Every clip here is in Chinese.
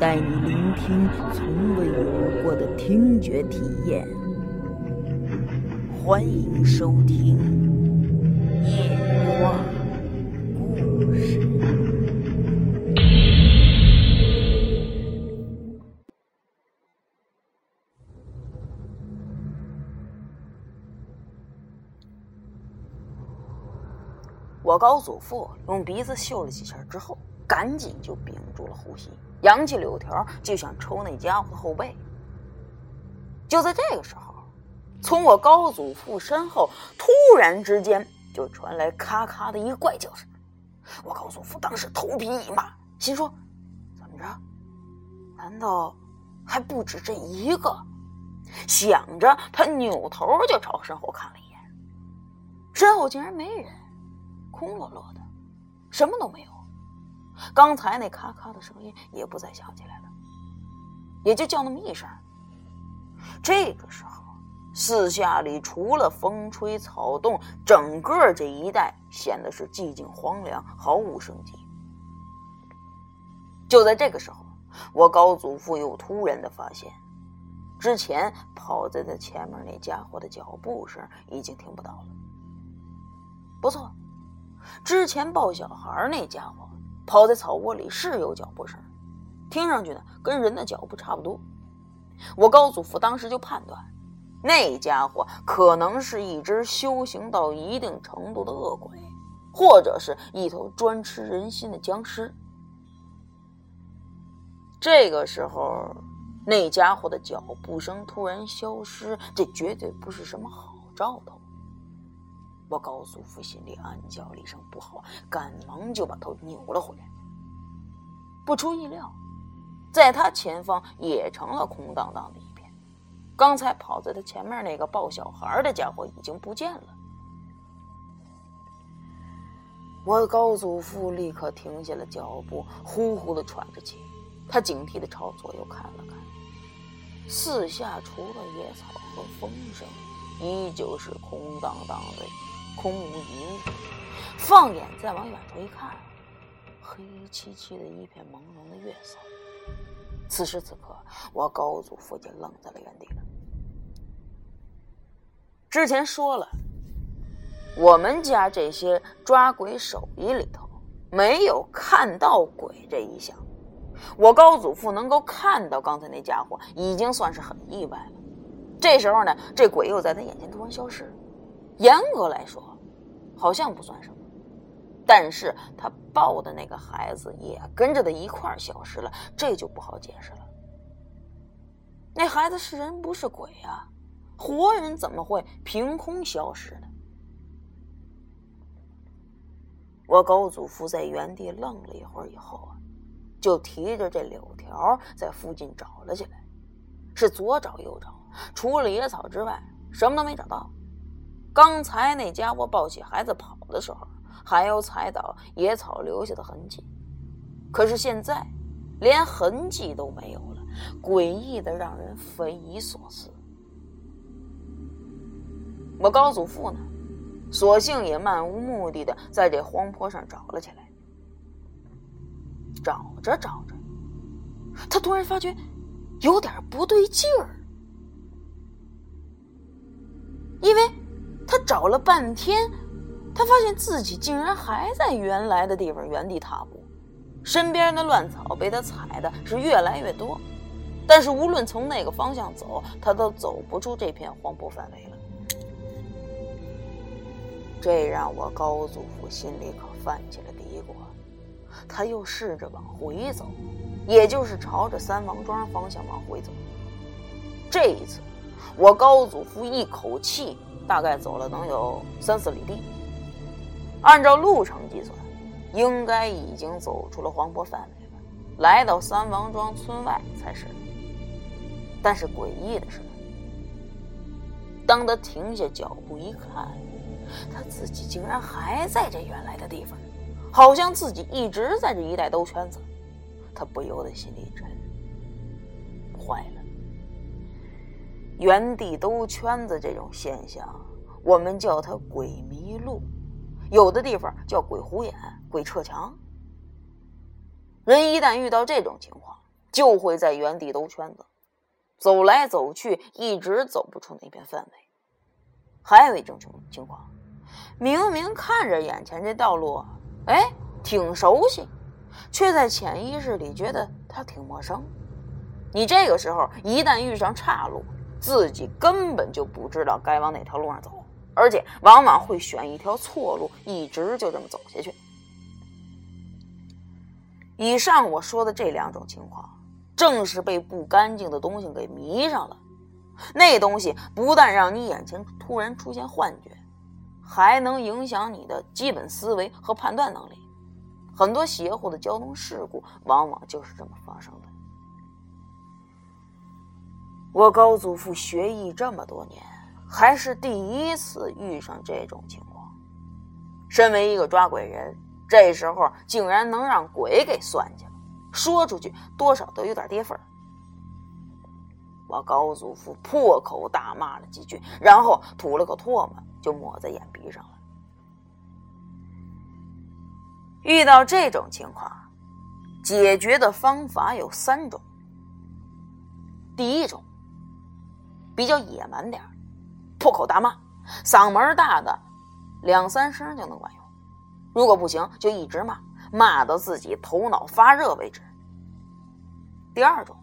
带你聆听从未有过的听觉体验。欢迎收听《夜话故事》。我高祖父用鼻子嗅了几下之后，赶紧就屏住了呼吸，扬起柳条就想抽那家伙后背。就在这个时候，从我高祖父身后突然之间就传来咔咔的一个怪叫声。我高祖父当时头皮一麻，心说：“怎么着？难道还不止这一个？”想着，他扭头就朝身后看了一眼，身后竟然没人。空落落的，什么都没有。刚才那咔咔的声音也不再响起来了，也就叫那么一声。这个时候，四下里除了风吹草动，整个这一带显得是寂静荒凉，毫无生机。就在这个时候，我高祖父又突然的发现，之前跑在他前面那家伙的脚步声已经听不到了。不错。之前抱小孩那家伙跑在草窝里是有脚步声，听上去呢跟人的脚步差不多。我高祖父当时就判断，那家伙可能是一只修行到一定程度的恶鬼，或者是一头专吃人心的僵尸。这个时候，那家伙的脚步声突然消失，这绝对不是什么好兆头。我高祖父心里暗叫了一声不好，赶忙就把头扭了回来。不出意料，在他前方也成了空荡荡的一片。刚才跑在他前面那个抱小孩的家伙已经不见了。我高祖父立刻停下了脚步，呼呼的喘着气。他警惕的朝左右看了看，四下除了野草和风声，依旧是空荡荡的。空无一物，放眼再往远处一看，黑漆漆的一片朦胧的月色。此时此刻，我高祖父就愣在了原地了。之前说了，我们家这些抓鬼手艺里头没有看到鬼这一项。我高祖父能够看到刚才那家伙，已经算是很意外了。这时候呢，这鬼又在他眼前突然消失了。严格来说，好像不算什么，但是他抱的那个孩子也跟着他一块儿消失了，这就不好解释了。那孩子是人不是鬼啊？活人怎么会凭空消失呢？我高祖父在原地愣了一会儿以后啊，就提着这柳条在附近找了起来，是左找右找，除了野草之外，什么都没找到。刚才那家伙抱起孩子跑的时候，还有踩倒野草留下的痕迹，可是现在连痕迹都没有了，诡异的让人匪夷所思。我高祖父呢，索性也漫无目的的在这荒坡上找了起来。找着找着，他突然发觉有点不对劲儿，因为。找了半天，他发现自己竟然还在原来的地方原地踏步，身边的乱草被他踩的是越来越多，但是无论从哪个方向走，他都走不出这片荒坡范围了。这让我高祖父心里可泛起了嘀咕，他又试着往回走，也就是朝着三王庄方向往回走。这一次，我高祖父一口气。大概走了能有三四里地，按照路程计算，应该已经走出了黄坡范围了。来到三王庄村外才是。但是诡异的是，当他停下脚步一看，他自己竟然还在这原来的地方，好像自己一直在这一带兜圈子。他不由得心里一沉，坏了。原地兜圈子这种现象，我们叫它鬼迷路，有的地方叫鬼虎眼、鬼撤墙。人一旦遇到这种情况，就会在原地兜圈子，走来走去，一直走不出那片范围。还有一种情情况，明明看着眼前这道路，哎，挺熟悉，却在潜意识里觉得它挺陌生。你这个时候一旦遇上岔路，自己根本就不知道该往哪条路上走，而且往往会选一条错路，一直就这么走下去。以上我说的这两种情况，正是被不干净的东西给迷上了。那东西不但让你眼前突然出现幻觉，还能影响你的基本思维和判断能力。很多邪乎的交通事故，往往就是这么发生的。我高祖父学艺这么多年，还是第一次遇上这种情况。身为一个抓鬼人。这时候竟然能让鬼给算计了，说出去多少都有点跌份儿。我高祖父破口大骂了几句，然后吐了口唾沫，就抹在眼皮上了。遇到这种情况，解决的方法有三种。第一种，比较野蛮点破口大骂，嗓门大的两三声就能管用。如果不行，就一直骂，骂到自己头脑发热为止。第二种，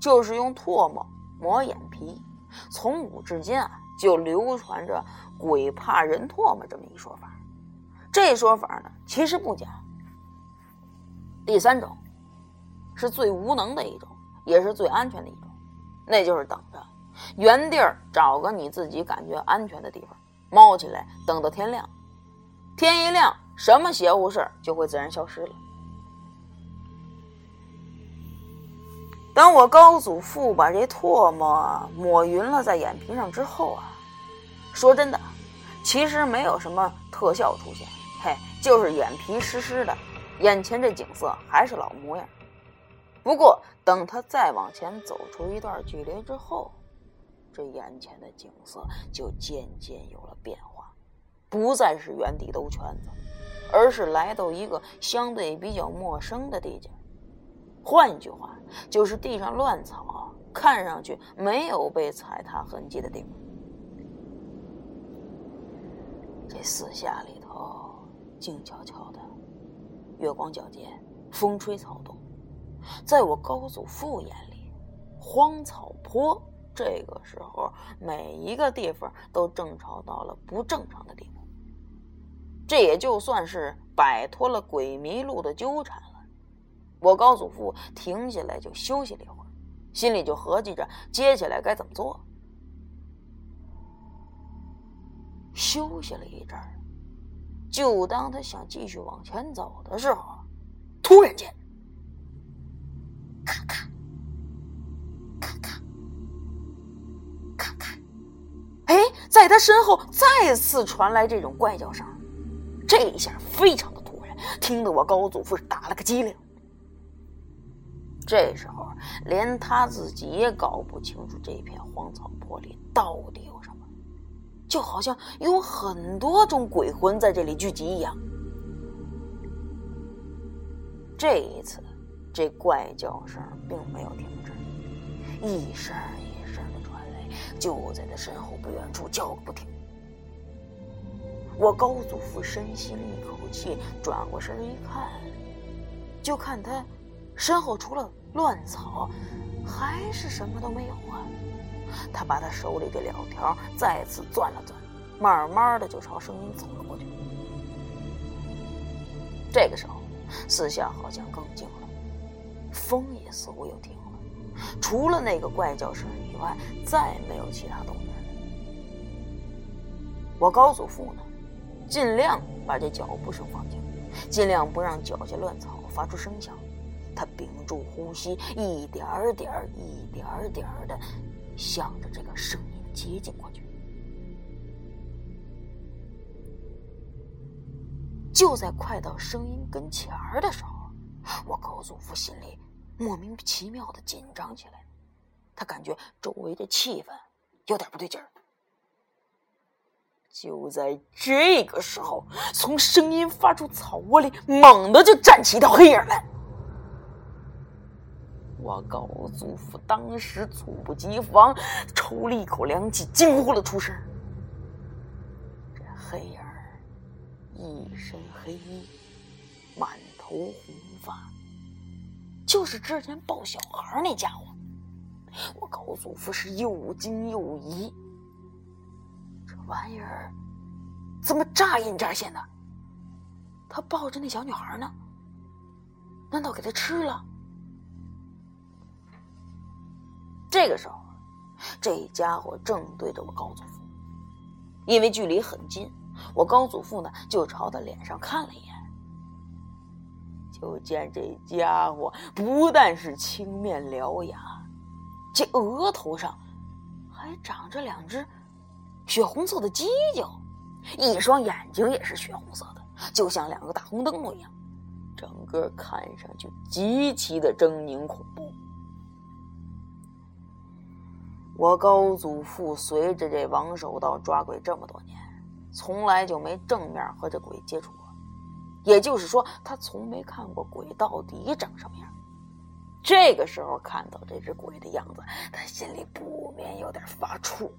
就是用唾沫抹眼皮。从古至今啊，就流传着“鬼怕人唾沫”这么一说法。这说法呢，其实不假。第三种，是最无能的一种，也是最安全的一种，那就是等着，原地儿找个你自己感觉安全的地方，猫起来，等到天亮。天一亮，什么邪乎事儿就会自然消失了。当我高祖父把这唾沫抹匀了在眼皮上之后啊，说真的，其实没有什么特效出现，嘿，就是眼皮湿湿的，眼前这景色还是老模样。不过等他再往前走出一段距离之后，这眼前的景色就渐渐有了变化。不再是原地兜圈子，而是来到一个相对比较陌生的地界。换句话，就是地上乱草，看上去没有被踩踏痕迹的地方。这四下里头静悄悄的，月光皎洁，风吹草动。在我高祖父眼里，荒草坡这个时候每一个地方都正常到了不正常的地步。这也就算是摆脱了鬼迷路的纠缠了。我高祖父停下来就休息了一会儿，心里就合计着接下来该怎么做。休息了一阵儿，就当他想继续往前走的时候，突然间，在他身后再次传来这种怪叫声。这一下非常的突然，听得我高祖父打了个激灵。这时候，连他自己也搞不清楚这片荒草坡里到底有什么，就好像有很多种鬼魂在这里聚集一样。这一次，这怪叫声并没有停止，一声一，就在他身后不远处叫个不停。我高祖父深吸了一口气，转过身一看，就看他身后除了乱草，还是什么都没有啊！他把他手里的两条再次攥了攥，慢慢的就朝声音走了过去。这个时候，四下好像更静了，风也似乎又停，除了那个怪叫声以外，再没有其他动静。我高祖父呢？尽量把这脚步声放轻，尽量不让脚下乱草发出声响。他屏住呼吸，一点点儿、一点点儿的向着这个声音接近过去。就在快到声音跟前儿的时候，我高祖父心里莫名其妙的紧张起来，他感觉周围的气氛有点不对劲儿。就在这个时候，从声音发出草窝里猛地就站起一条黑影来。我高祖父当时猝不及防，抽了一口凉气，惊呼了出声。这黑影一身黑衣，满头红发，就是之前抱小孩那家伙。我高祖父是又惊又疑。这玩意儿怎么乍隐乍现的？他抱着那小女孩呢？难道给他吃了？这个时候，这家伙正对着我高祖父，因为距离很近，我高祖父呢就朝他脸上看了一眼，就见这家伙不但是青面獠牙，这额头上还长着两只。血红色的犄角，一双眼睛也是血红色的，就像两个大红灯笼一样，整个看上去极其的狰狞恐怖。我高祖父随着这王守道抓鬼这么多年，从来就没正面和这鬼接触过，也就是说，他从没看过鬼到底长什么样。这个时候看到这只鬼的样子，他心里不免有点发怵。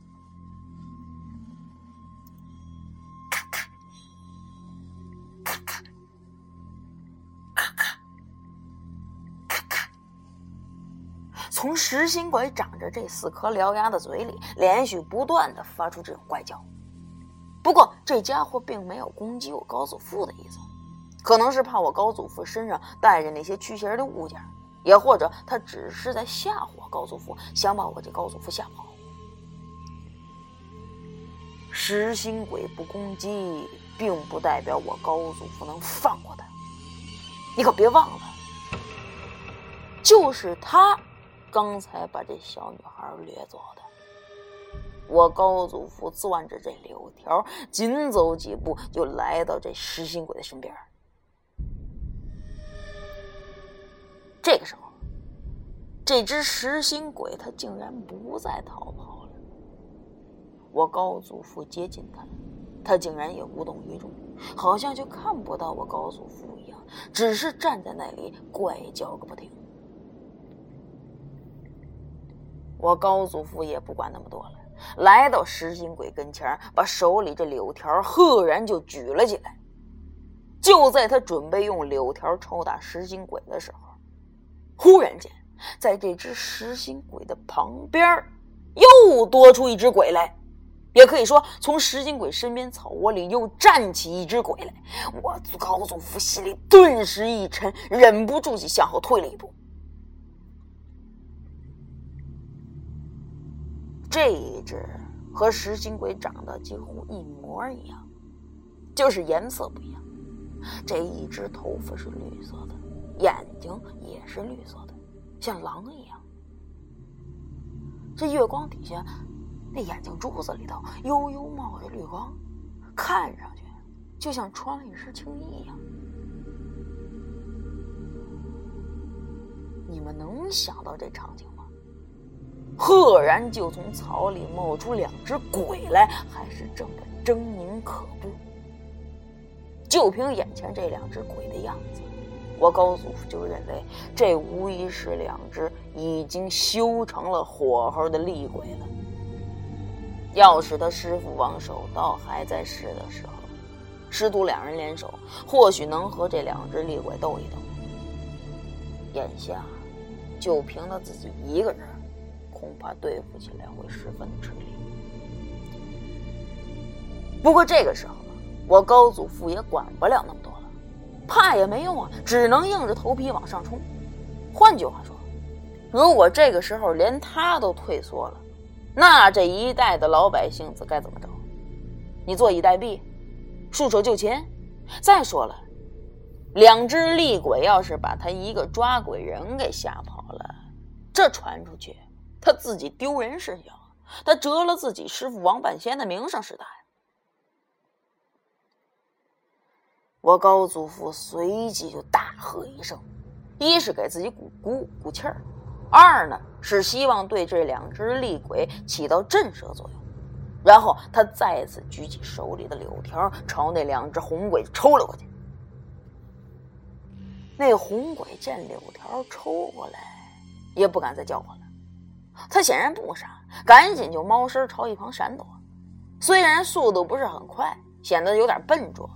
从食心鬼长着这四颗獠牙的嘴里，连续不断的发出这种怪叫。不过这家伙并没有攻击我高祖父的意思，可能是怕我高祖父身上带着那些驱邪的物件，也或者他只是在吓唬我高祖父，想把我这高祖父吓跑。食心鬼不攻击，并不代表我高祖父能放过他。你可别忘了，就是他。刚才把这小女孩掠走的，我高祖父攥着这柳条，紧走几步就来到这食心鬼的身边。这个时候，这只食心鬼他竟然不再逃跑了。我高祖父接近他，他竟然也无动于衷，好像就看不到我高祖父一样，只是站在那里怪叫个不停。我高祖父也不管那么多了，来到食心鬼跟前把手里这柳条赫然就举了起来。就在他准备用柳条抽打食心鬼的时候，忽然间，在这只食心鬼的旁边又多出一只鬼来，也可以说，从食心鬼身边草窝里又站起一只鬼来。我高祖父心里顿时一沉，忍不住就向后退了一步。这一只和食心鬼长得几乎一模一样，就是颜色不一样。这一只头发是绿色的，眼睛也是绿色的，像狼一样。这月光底下，那眼睛珠子里头悠悠冒着绿光，看上去就像穿了一身青衣一样。你们能想到这场景吗？赫然就从草里冒出两只鬼来，还是这么狰狞可怖。就凭眼前这两只鬼的样子，我高祖父就认为这无疑是两只已经修成了火候的厉鬼了。要是他师傅王守道还在世的时候，师徒两人联手，或许能和这两只厉鬼斗一斗。眼下，就凭他自己一个人。恐怕对付起来会十分的吃力。不过这个时候，我高祖父也管不了那么，怕也没用啊，只能硬着头皮往上冲。换句话说，如果这个时候连他都退缩了，那这一代的老百姓子该怎么着？你坐以待毙，束手就擒？再说了，两只厉鬼要是把他一个抓鬼人给吓跑了，这传出去，他自己丢人是小，他折了自己师傅王半仙的名声是大呀。我高祖父随即就大喝一声，一是给自己鼓鼓鼓气儿，二呢是希望对这两只厉鬼起到震慑作用。然后他再次举起手里的柳条，朝那两只红鬼抽了过去。那红鬼见柳条抽过来，也不敢再叫唤了。他显然不傻，赶紧就猫身朝一旁闪躲。虽然速度不是很快，显得有点笨拙，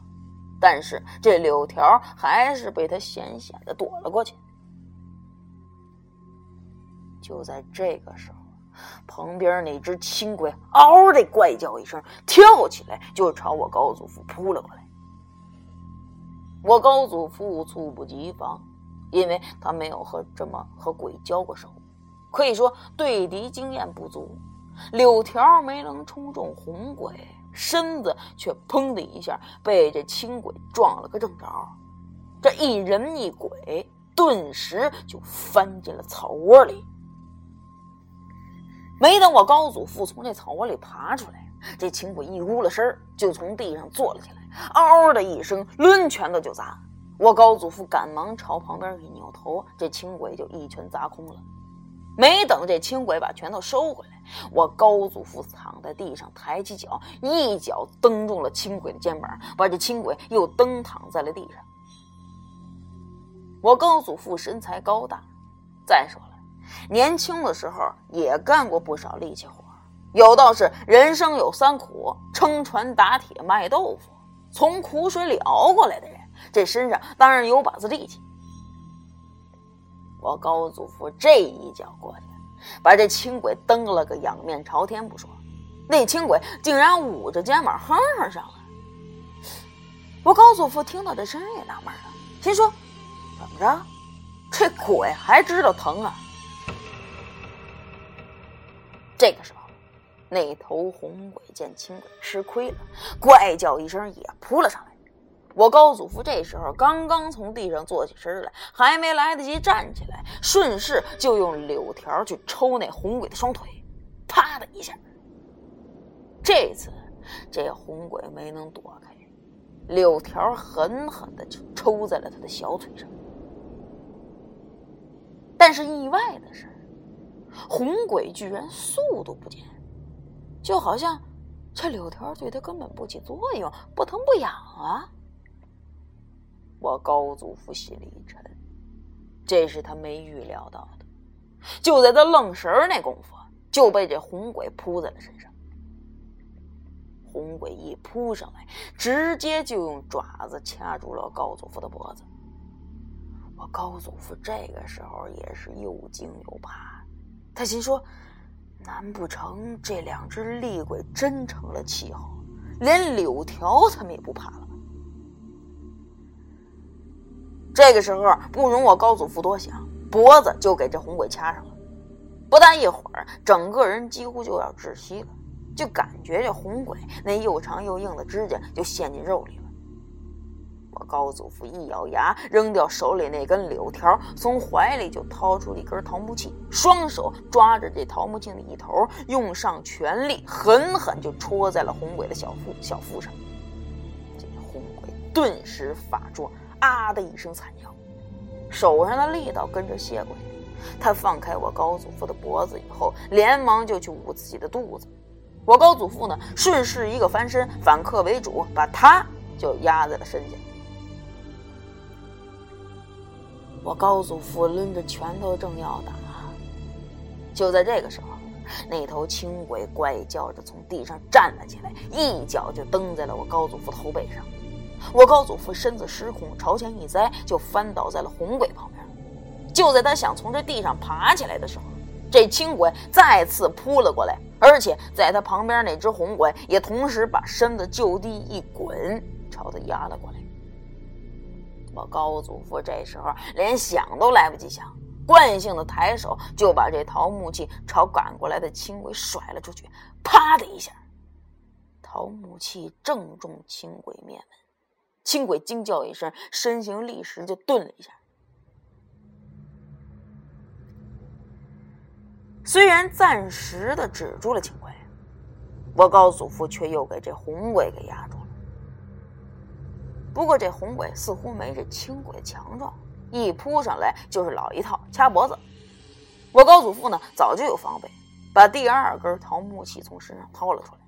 但是这柳条还是被他险险的躲了过去。就在这个时候，旁边那只青鬼嗷的怪叫一声，跳起来就朝我高祖父扑了过来。我高祖父猝不及防，因为他没有和这么和鬼交过手，可以说对敌经验不足。柳条没能冲中红鬼，身子却砰的一下被这青鬼撞了个正着。这一人一鬼顿时就翻进了草窝里。没等我高祖父从这草窝里爬出来，这青鬼一呜了身就从地上坐了起来。嗷的一声，抡拳头就砸。我高祖父赶忙朝旁边一扭头，这轻鬼就一拳砸空了。没等这轻鬼把拳头收回来，我高祖父躺在地上，抬起脚，一脚蹬中了轻鬼的肩膀，把这轻鬼又蹬躺在了地上。我高祖父身材高大，再说了，年轻的时候也干过不少力气活，有道是人生有三苦：撑船打铁卖豆腐。从苦水里熬过来的人，这身上当然有把子力气。我高祖父这一脚过去，把这轻鬼蹬了个仰面朝天不说，那轻鬼竟然捂着肩膀哼哼上了。我高祖父听到这声音也纳闷了，心说：怎么着，这鬼还知道疼啊？这个时候。那头红鬼见青鬼吃亏了，怪叫一声，也扑了上来。我高祖父这时候刚刚从地上坐起身来，还没来得及站起来，顺势就用柳条去抽那红鬼的双腿，啪的一下。这次这红鬼没能躲开，柳条狠狠的就抽在了他的小腿上。但是意外的是，红鬼居然速度不减。就好像这柳条对他根本不起作用，不疼不痒啊！我高祖父心里一沉，这是他没预料到的。就在他愣神儿那功夫，就被这红鬼扑在了身上。红鬼一扑上来，直接就用爪子掐住了高祖父的脖子。我高祖父这个时候也是又惊又怕，他心说。难不成这两只厉鬼真成了气候，连柳条他们也不怕了？这个时候不容我高祖父多想，脖子就给这红鬼掐上了。不大一会儿，整个人几乎就要窒息了，就感觉这红鬼那又长又硬的指甲就陷进肉里了。我高祖父一咬牙，扔掉手里那根柳条，从怀里就掏出一根桃木器，双手抓着这桃木镜的一头，用上全力，狠狠就戳在了红鬼的小腹小腹上。这红鬼顿时发作，啊的一声惨叫，手上的力道跟着泄过去。他放开我高祖父的脖子以后，连忙就去捂自己的肚子。我高祖父呢，顺势一个翻身，反客为主，把他就压在了身下。我高祖父抡着拳头正要打，就在这个时候，那头青鬼怪叫着从地上站了起来，一脚就蹬在了我高祖父的后背上。我高祖父身子失控，朝前一栽，就翻倒在了红鬼旁边。就在他想从这地上爬起来的时候，这青鬼再次扑了过来，而且在他旁边那只红鬼也同时把身子就地一滚，朝他压了过来。我高祖父这时候连想都来不及想，惯性的抬手就把这桃木器朝赶过来的青鬼甩了出去，啪的一下，桃木器正中青鬼面门，青鬼惊叫一声，身形立时就顿了一下。虽然暂时的止住了青鬼，我高祖父却又给这红鬼给压住了。不过这红鬼似乎没这青鬼强壮，一扑上来就是老一套掐脖子。我高祖父呢早就有防备，把第二根桃木器从身上掏了出来。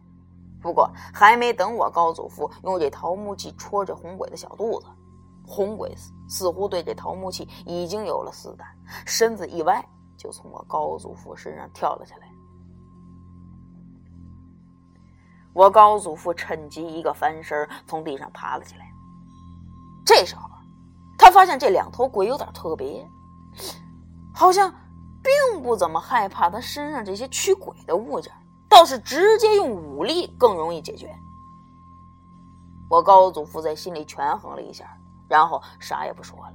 不过还没等我高祖父用这桃木器戳这红鬼的小肚子，红鬼似乎对这桃木器已经有了死胆，身子一歪，就从我高祖父身上跳了下来。我高祖父趁机一个翻身，从地上爬了起来。这时候，他发现这两头鬼有点特别，好像并不怎么害怕他身上这些驱鬼的物件。倒是直接用武力更容易解决。我高祖父在心里权衡了一下，然后啥也不说了，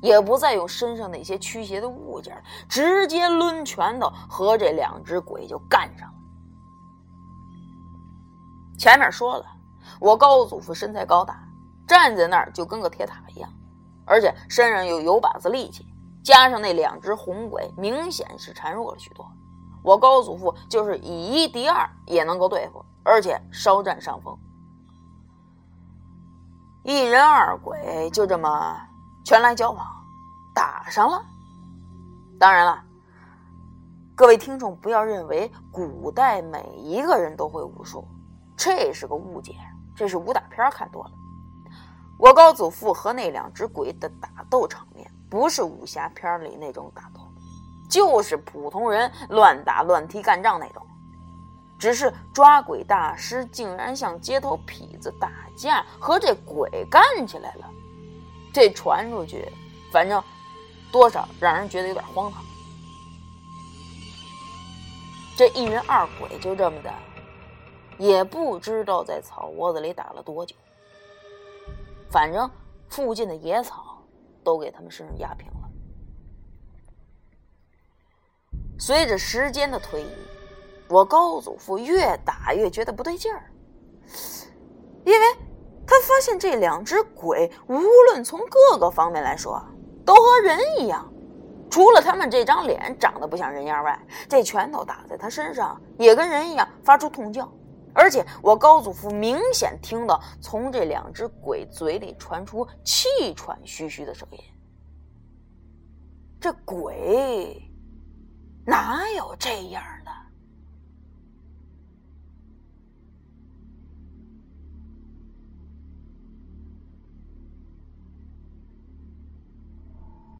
也不再用身上那些驱邪的物件，直接抡拳头和这两只鬼就干上了。前面说了，我高祖父身材高大，站在那儿就跟个铁塔一样，而且身上又有把子力气，加上那两只红鬼，明显是孱弱了许多。我高祖父就是以一敌二也能够对付，而且稍占上风。一人二鬼就这么拳来脚往，打上了。当然了，各位听众不要认为古代每一个人都会武术，这是个误解。这是武打片看多了。我高祖父和那两只鬼的打斗场面，不是武侠片里那种打斗。就是普通人乱打乱踢干仗那种，只是抓鬼大师竟然像街头痞子打架，和这鬼干起来了。这传出去，反正多少让人觉得有点荒唐。这一人二鬼就这么的，也不知道在草窝子里打了多久。反正附近的野草都给他们身上压平了。随着时间的推移，我高祖父越打越觉得不对劲儿，因为他发现这两只鬼无论从各个方面来说，都和人一样，除了他们这张脸长得不像人样外，这拳头打在他身上也跟人一样发出痛叫，而且我高祖父明显听到从这两只鬼嘴里传出气喘吁吁的声音，这鬼。哪有这样